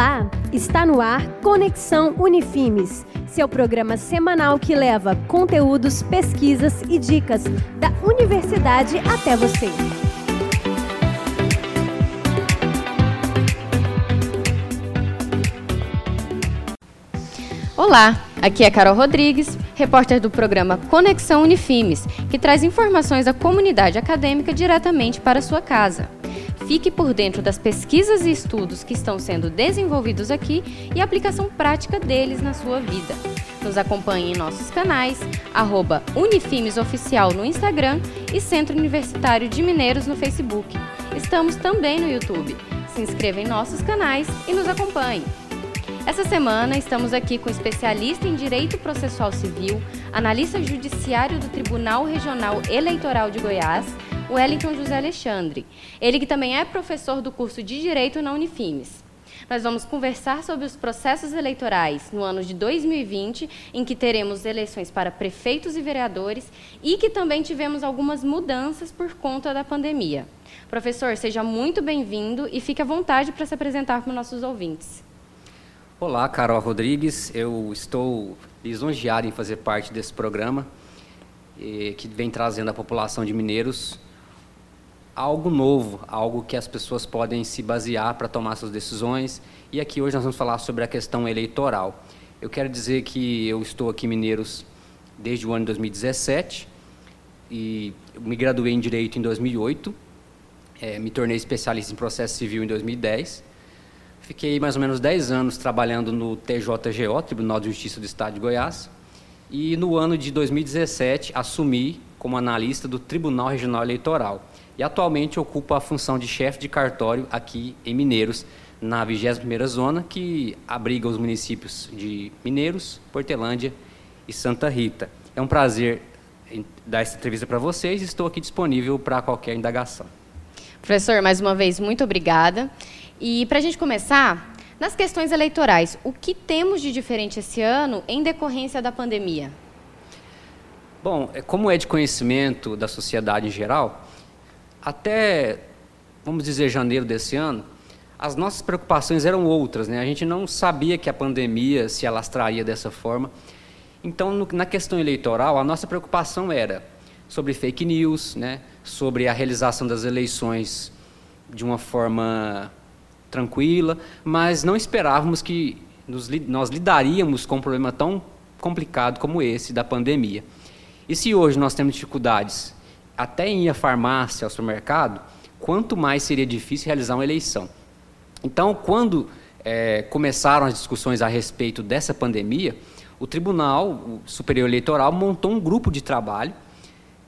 Olá, está no ar Conexão Unifimes, seu programa semanal que leva conteúdos, pesquisas e dicas da universidade até você. Olá, aqui é Carol Rodrigues, repórter do programa Conexão Unifimes, que traz informações da comunidade acadêmica diretamente para sua casa. Fique por dentro das pesquisas e estudos que estão sendo desenvolvidos aqui e a aplicação prática deles na sua vida. Nos acompanhe em nossos canais, arroba Unifimes Oficial no Instagram e Centro Universitário de Mineiros no Facebook. Estamos também no YouTube. Se inscreva em nossos canais e nos acompanhe. Essa semana estamos aqui com especialista em Direito Processual Civil, analista judiciário do Tribunal Regional Eleitoral de Goiás, Wellington José Alexandre. Ele que também é professor do curso de Direito na Unifimes. Nós vamos conversar sobre os processos eleitorais no ano de 2020, em que teremos eleições para prefeitos e vereadores e que também tivemos algumas mudanças por conta da pandemia. Professor, seja muito bem-vindo e fique à vontade para se apresentar para os nossos ouvintes. Olá, Carol Rodrigues. Eu estou lisonjeado em fazer parte desse programa que vem trazendo à população de Mineiros algo novo, algo que as pessoas podem se basear para tomar suas decisões. E aqui hoje nós vamos falar sobre a questão eleitoral. Eu quero dizer que eu estou aqui em Mineiros desde o ano de 2017 e me graduei em Direito em 2008, é, me tornei especialista em processo civil em 2010. Fiquei mais ou menos 10 anos trabalhando no TJGO, Tribunal de Justiça do Estado de Goiás, e no ano de 2017 assumi como analista do Tribunal Regional Eleitoral e atualmente ocupa a função de chefe de cartório aqui em Mineiros, na 21ª Zona, que abriga os municípios de Mineiros, Portelândia e Santa Rita. É um prazer dar essa entrevista para vocês e estou aqui disponível para qualquer indagação. Professor, mais uma vez, muito obrigada. E para a gente começar, nas questões eleitorais, o que temos de diferente esse ano em decorrência da pandemia? Bom, é, como é de conhecimento da sociedade em geral, até, vamos dizer, janeiro desse ano, as nossas preocupações eram outras, né? A gente não sabia que a pandemia se alastraria dessa forma. Então, no, na questão eleitoral, a nossa preocupação era sobre fake news, né? Sobre a realização das eleições de uma forma tranquila, mas não esperávamos que nos, nós lidaríamos com um problema tão complicado como esse da pandemia. E se hoje nós temos dificuldades até em à farmácia, ao supermercado, quanto mais seria difícil realizar uma eleição. Então, quando é, começaram as discussões a respeito dessa pandemia, o Tribunal Superior Eleitoral montou um grupo de trabalho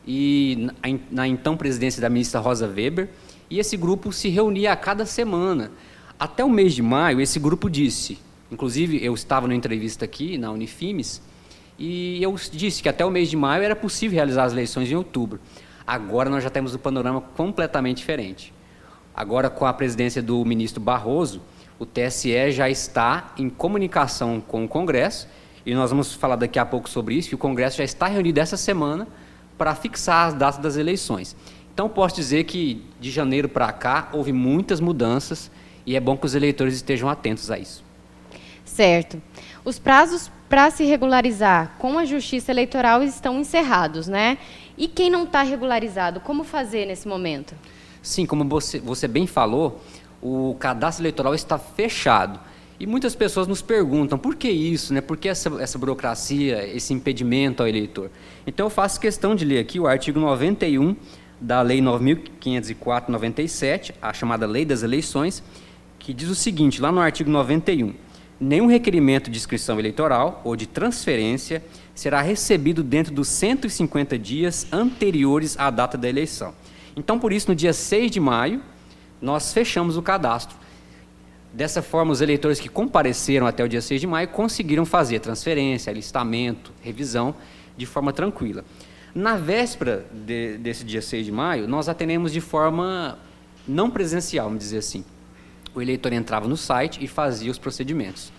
e na, na então presidência da ministra Rosa Weber, e esse grupo se reunia a cada semana. Até o mês de maio, esse grupo disse, inclusive eu estava numa entrevista aqui na Unifimes, e eu disse que até o mês de maio era possível realizar as eleições em outubro. Agora nós já temos um panorama completamente diferente. Agora, com a presidência do ministro Barroso, o TSE já está em comunicação com o Congresso, e nós vamos falar daqui a pouco sobre isso, que o Congresso já está reunido essa semana para fixar as datas das eleições. Então, posso dizer que de janeiro para cá houve muitas mudanças e é bom que os eleitores estejam atentos a isso. Certo. Os prazos para se regularizar com a Justiça Eleitoral estão encerrados, né? E quem não está regularizado, como fazer nesse momento? Sim, como você, você bem falou, o cadastro eleitoral está fechado. E muitas pessoas nos perguntam por que isso, né? por que essa, essa burocracia, esse impedimento ao eleitor. Então eu faço questão de ler aqui o artigo 91 da Lei 9.504-97, a chamada Lei das Eleições, que diz o seguinte, lá no artigo 91, nenhum requerimento de inscrição eleitoral ou de transferência será recebido dentro dos 150 dias anteriores à data da eleição. Então, por isso, no dia 6 de maio, nós fechamos o cadastro. Dessa forma, os eleitores que compareceram até o dia 6 de maio conseguiram fazer transferência, alistamento, revisão de forma tranquila. Na véspera de, desse dia 6 de maio, nós atendemos de forma não presencial, vamos dizer assim. O eleitor entrava no site e fazia os procedimentos.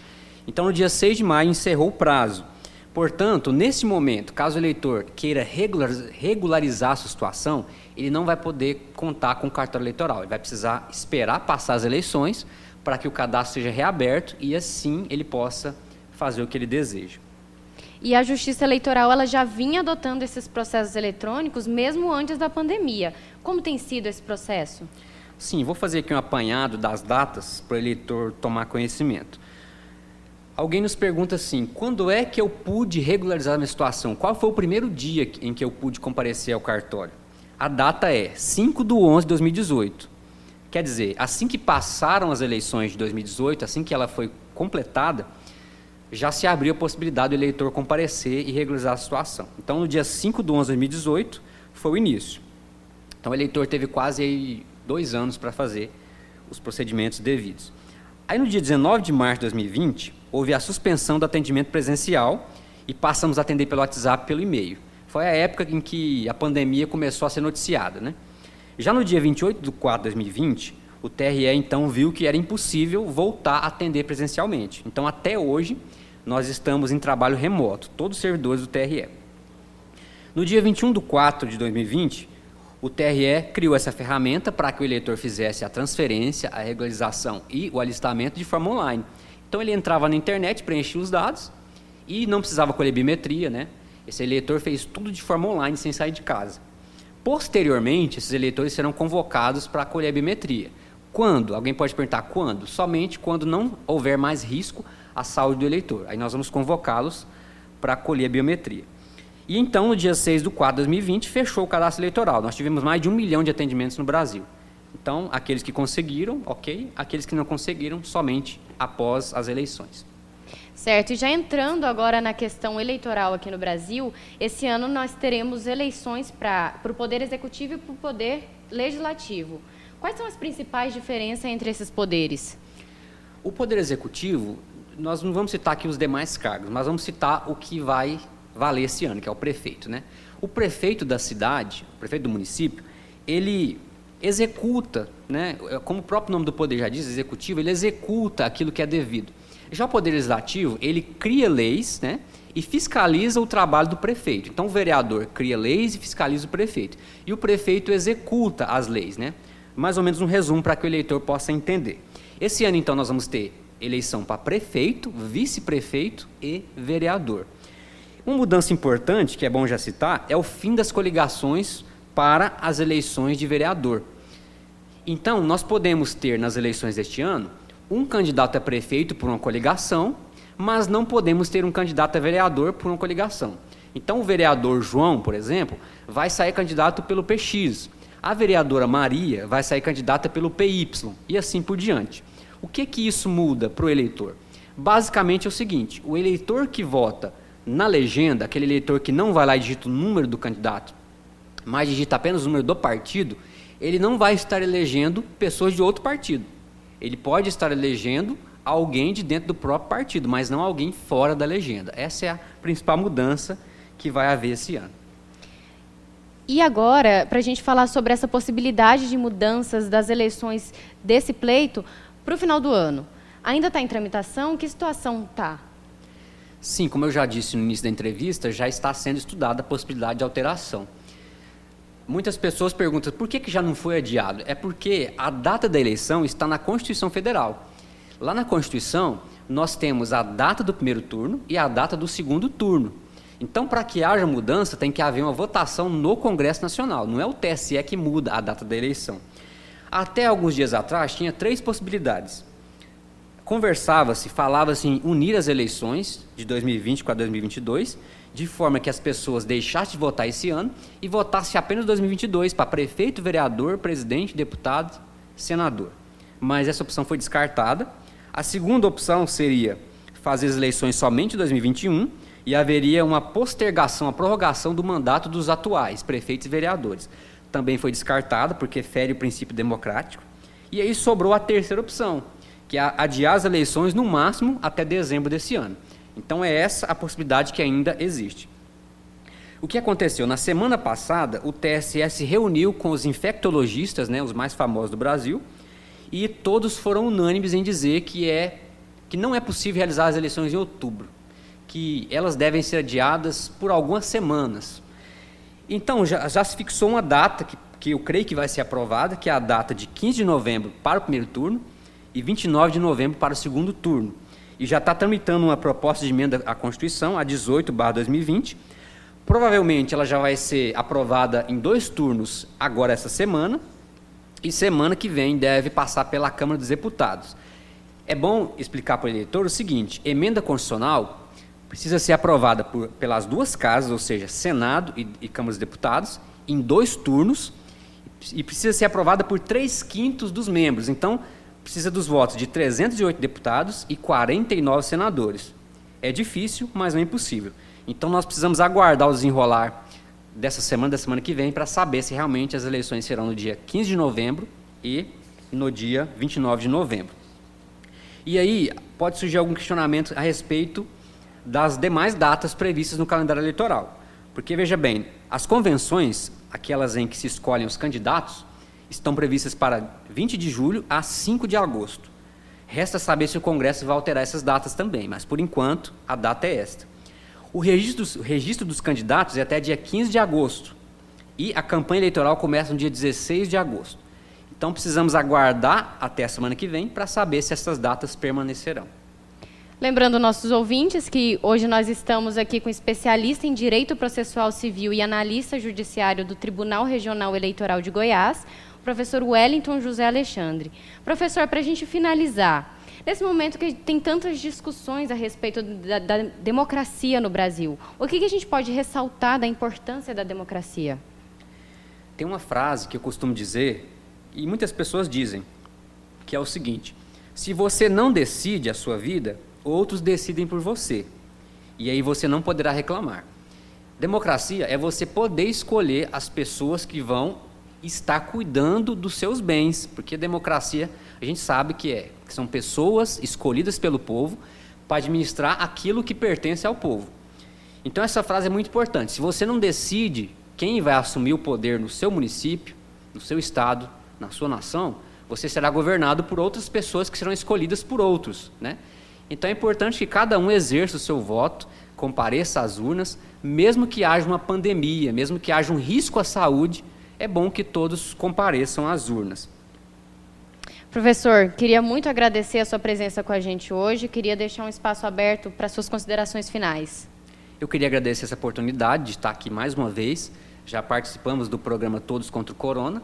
Então, no dia 6 de maio, encerrou o prazo. Portanto, nesse momento, caso o eleitor queira regularizar a sua situação, ele não vai poder contar com o cartão eleitoral. Ele vai precisar esperar passar as eleições para que o cadastro seja reaberto e assim ele possa fazer o que ele deseja. E a Justiça Eleitoral ela já vinha adotando esses processos eletrônicos mesmo antes da pandemia. Como tem sido esse processo? Sim, vou fazer aqui um apanhado das datas para o eleitor tomar conhecimento. Alguém nos pergunta assim: quando é que eu pude regularizar a minha situação? Qual foi o primeiro dia em que eu pude comparecer ao cartório? A data é 5 de 11 de 2018. Quer dizer, assim que passaram as eleições de 2018, assim que ela foi completada, já se abriu a possibilidade do eleitor comparecer e regularizar a situação. Então, no dia 5 de 11 de 2018, foi o início. Então, o eleitor teve quase dois anos para fazer os procedimentos devidos. Aí, no dia 19 de março de 2020, houve a suspensão do atendimento presencial e passamos a atender pelo WhatsApp pelo e-mail. Foi a época em que a pandemia começou a ser noticiada. Né? Já no dia 28 de 4 de 2020, o TRE então viu que era impossível voltar a atender presencialmente. Então, até hoje, nós estamos em trabalho remoto, todos os servidores do TRE. No dia 21 de 4 de 2020, o TRE criou essa ferramenta para que o eleitor fizesse a transferência, a regularização e o alistamento de forma online. Então ele entrava na internet, preenchia os dados e não precisava colher biometria, né? Esse eleitor fez tudo de forma online, sem sair de casa. Posteriormente, esses eleitores serão convocados para colher a biometria. Quando? Alguém pode perguntar quando? Somente quando não houver mais risco à saúde do eleitor. Aí nós vamos convocá-los para colher a biometria. E então, no dia 6 de 4 de 2020, fechou o cadastro eleitoral. Nós tivemos mais de um milhão de atendimentos no Brasil. Então, aqueles que conseguiram, ok. Aqueles que não conseguiram, somente após as eleições. Certo, e já entrando agora na questão eleitoral aqui no Brasil, esse ano nós teremos eleições para o Poder Executivo e para o Poder Legislativo. Quais são as principais diferenças entre esses poderes? O Poder Executivo nós não vamos citar aqui os demais cargos, mas vamos citar o que vai valer esse ano, que é o prefeito. Né? O prefeito da cidade, o prefeito do município, ele executa, né, como o próprio nome do poder já diz, executivo, ele executa aquilo que é devido. Já o poder legislativo, ele cria leis né, e fiscaliza o trabalho do prefeito. Então o vereador cria leis e fiscaliza o prefeito. E o prefeito executa as leis. Né? Mais ou menos um resumo para que o eleitor possa entender. Esse ano, então, nós vamos ter eleição para prefeito, vice-prefeito e vereador. Uma mudança importante, que é bom já citar, é o fim das coligações para as eleições de vereador. Então, nós podemos ter nas eleições deste ano um candidato a prefeito por uma coligação, mas não podemos ter um candidato a vereador por uma coligação. Então, o vereador João, por exemplo, vai sair candidato pelo PX. A vereadora Maria vai sair candidata pelo PY e assim por diante. O que que isso muda para o eleitor? Basicamente é o seguinte: o eleitor que vota na legenda, aquele eleitor que não vai lá e digita o número do candidato, mas digita apenas o número do partido, ele não vai estar elegendo pessoas de outro partido. Ele pode estar elegendo alguém de dentro do próprio partido, mas não alguém fora da legenda. Essa é a principal mudança que vai haver esse ano. E agora, para a gente falar sobre essa possibilidade de mudanças das eleições desse pleito, para o final do ano. Ainda está em tramitação? Que situação está? Sim, como eu já disse no início da entrevista, já está sendo estudada a possibilidade de alteração. Muitas pessoas perguntam por que, que já não foi adiado. É porque a data da eleição está na Constituição Federal. Lá na Constituição, nós temos a data do primeiro turno e a data do segundo turno. Então, para que haja mudança, tem que haver uma votação no Congresso Nacional. Não é o TSE que muda a data da eleição. Até alguns dias atrás, tinha três possibilidades. Conversava-se, falava-se em unir as eleições de 2020 com a 2022, de forma que as pessoas deixassem de votar esse ano e votassem apenas 2022 para prefeito, vereador, presidente, deputado, senador. Mas essa opção foi descartada. A segunda opção seria fazer as eleições somente em 2021 e haveria uma postergação, a prorrogação do mandato dos atuais prefeitos e vereadores também foi descartada, porque fere o princípio democrático. E aí sobrou a terceira opção, que é adiar as eleições no máximo até dezembro desse ano. Então é essa a possibilidade que ainda existe. O que aconteceu? Na semana passada, o TSE se reuniu com os infectologistas, né, os mais famosos do Brasil, e todos foram unânimes em dizer que, é, que não é possível realizar as eleições em outubro, que elas devem ser adiadas por algumas semanas, então, já, já se fixou uma data que, que eu creio que vai ser aprovada, que é a data de 15 de novembro para o primeiro turno e 29 de novembro para o segundo turno. E já está tramitando uma proposta de emenda à Constituição, a 18/2020. Provavelmente ela já vai ser aprovada em dois turnos agora essa semana, e semana que vem deve passar pela Câmara dos Deputados. É bom explicar para o eleitor o seguinte: emenda constitucional precisa ser aprovada por, pelas duas casas, ou seja, Senado e, e Câmara dos Deputados, em dois turnos, e precisa ser aprovada por três quintos dos membros. Então, precisa dos votos de 308 deputados e 49 senadores. É difícil, mas não é impossível. Então, nós precisamos aguardar o desenrolar dessa semana, da semana que vem, para saber se realmente as eleições serão no dia 15 de novembro e no dia 29 de novembro. E aí, pode surgir algum questionamento a respeito das demais datas previstas no calendário eleitoral. Porque, veja bem, as convenções, aquelas em que se escolhem os candidatos, estão previstas para 20 de julho a 5 de agosto. Resta saber se o Congresso vai alterar essas datas também, mas por enquanto a data é esta. O registro, o registro dos candidatos é até dia 15 de agosto e a campanha eleitoral começa no dia 16 de agosto. Então precisamos aguardar até a semana que vem para saber se essas datas permanecerão. Lembrando nossos ouvintes que hoje nós estamos aqui com especialista em Direito Processual Civil e analista judiciário do Tribunal Regional Eleitoral de Goiás, professor Wellington José Alexandre. Professor, para a gente finalizar, nesse momento que tem tantas discussões a respeito da, da democracia no Brasil, o que, que a gente pode ressaltar da importância da democracia? Tem uma frase que eu costumo dizer, e muitas pessoas dizem, que é o seguinte: se você não decide a sua vida, outros decidem por você. E aí você não poderá reclamar. Democracia é você poder escolher as pessoas que vão estar cuidando dos seus bens, porque democracia a gente sabe que é que são pessoas escolhidas pelo povo para administrar aquilo que pertence ao povo. Então essa frase é muito importante. Se você não decide quem vai assumir o poder no seu município, no seu estado, na sua nação, você será governado por outras pessoas que serão escolhidas por outros, né? Então é importante que cada um exerça o seu voto, compareça às urnas, mesmo que haja uma pandemia, mesmo que haja um risco à saúde, é bom que todos compareçam às urnas. Professor, queria muito agradecer a sua presença com a gente hoje, queria deixar um espaço aberto para suas considerações finais. Eu queria agradecer essa oportunidade de estar aqui mais uma vez. Já participamos do programa Todos contra o Corona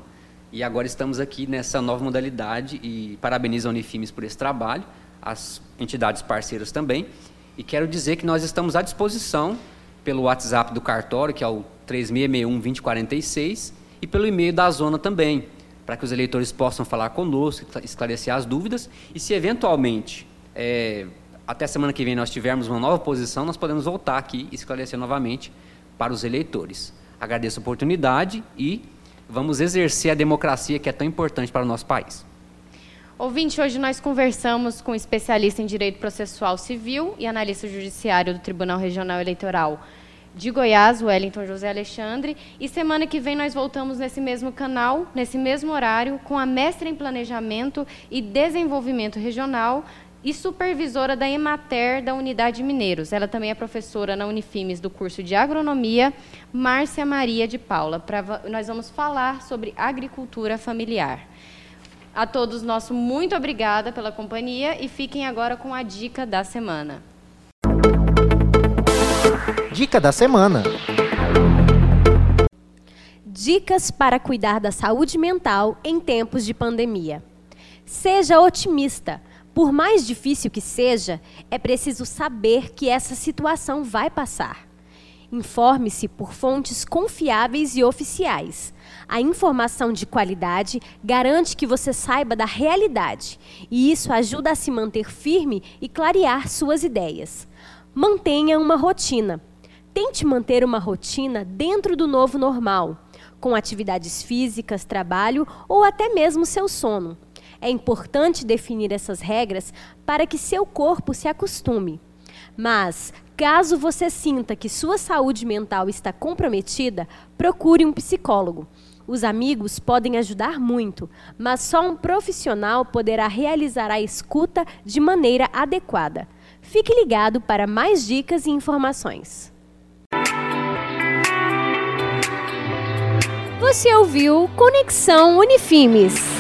e agora estamos aqui nessa nova modalidade e parabenizo a Unifimes por esse trabalho as entidades parceiras também. E quero dizer que nós estamos à disposição pelo WhatsApp do cartório, que é o 3661-2046, e pelo e-mail da zona também, para que os eleitores possam falar conosco, esclarecer as dúvidas, e se eventualmente, é, até semana que vem, nós tivermos uma nova posição, nós podemos voltar aqui e esclarecer novamente para os eleitores. Agradeço a oportunidade e vamos exercer a democracia que é tão importante para o nosso país. Ouvinte, hoje nós conversamos com especialista em Direito Processual Civil e analista judiciário do Tribunal Regional Eleitoral de Goiás, Wellington José Alexandre. E semana que vem nós voltamos nesse mesmo canal, nesse mesmo horário, com a mestra em Planejamento e Desenvolvimento Regional e supervisora da Emater da Unidade Mineiros. Ela também é professora na Unifimes do curso de Agronomia, Márcia Maria de Paula. Pra, nós vamos falar sobre agricultura familiar. A todos nosso muito obrigada pela companhia e fiquem agora com a dica da semana. Dica da semana. Dicas para cuidar da saúde mental em tempos de pandemia. Seja otimista. Por mais difícil que seja, é preciso saber que essa situação vai passar. Informe-se por fontes confiáveis e oficiais. A informação de qualidade garante que você saiba da realidade, e isso ajuda a se manter firme e clarear suas ideias. Mantenha uma rotina. Tente manter uma rotina dentro do novo normal, com atividades físicas, trabalho ou até mesmo seu sono. É importante definir essas regras para que seu corpo se acostume. Mas, caso você sinta que sua saúde mental está comprometida, procure um psicólogo. Os amigos podem ajudar muito, mas só um profissional poderá realizar a escuta de maneira adequada. Fique ligado para mais dicas e informações. Você ouviu Conexão Unifimes.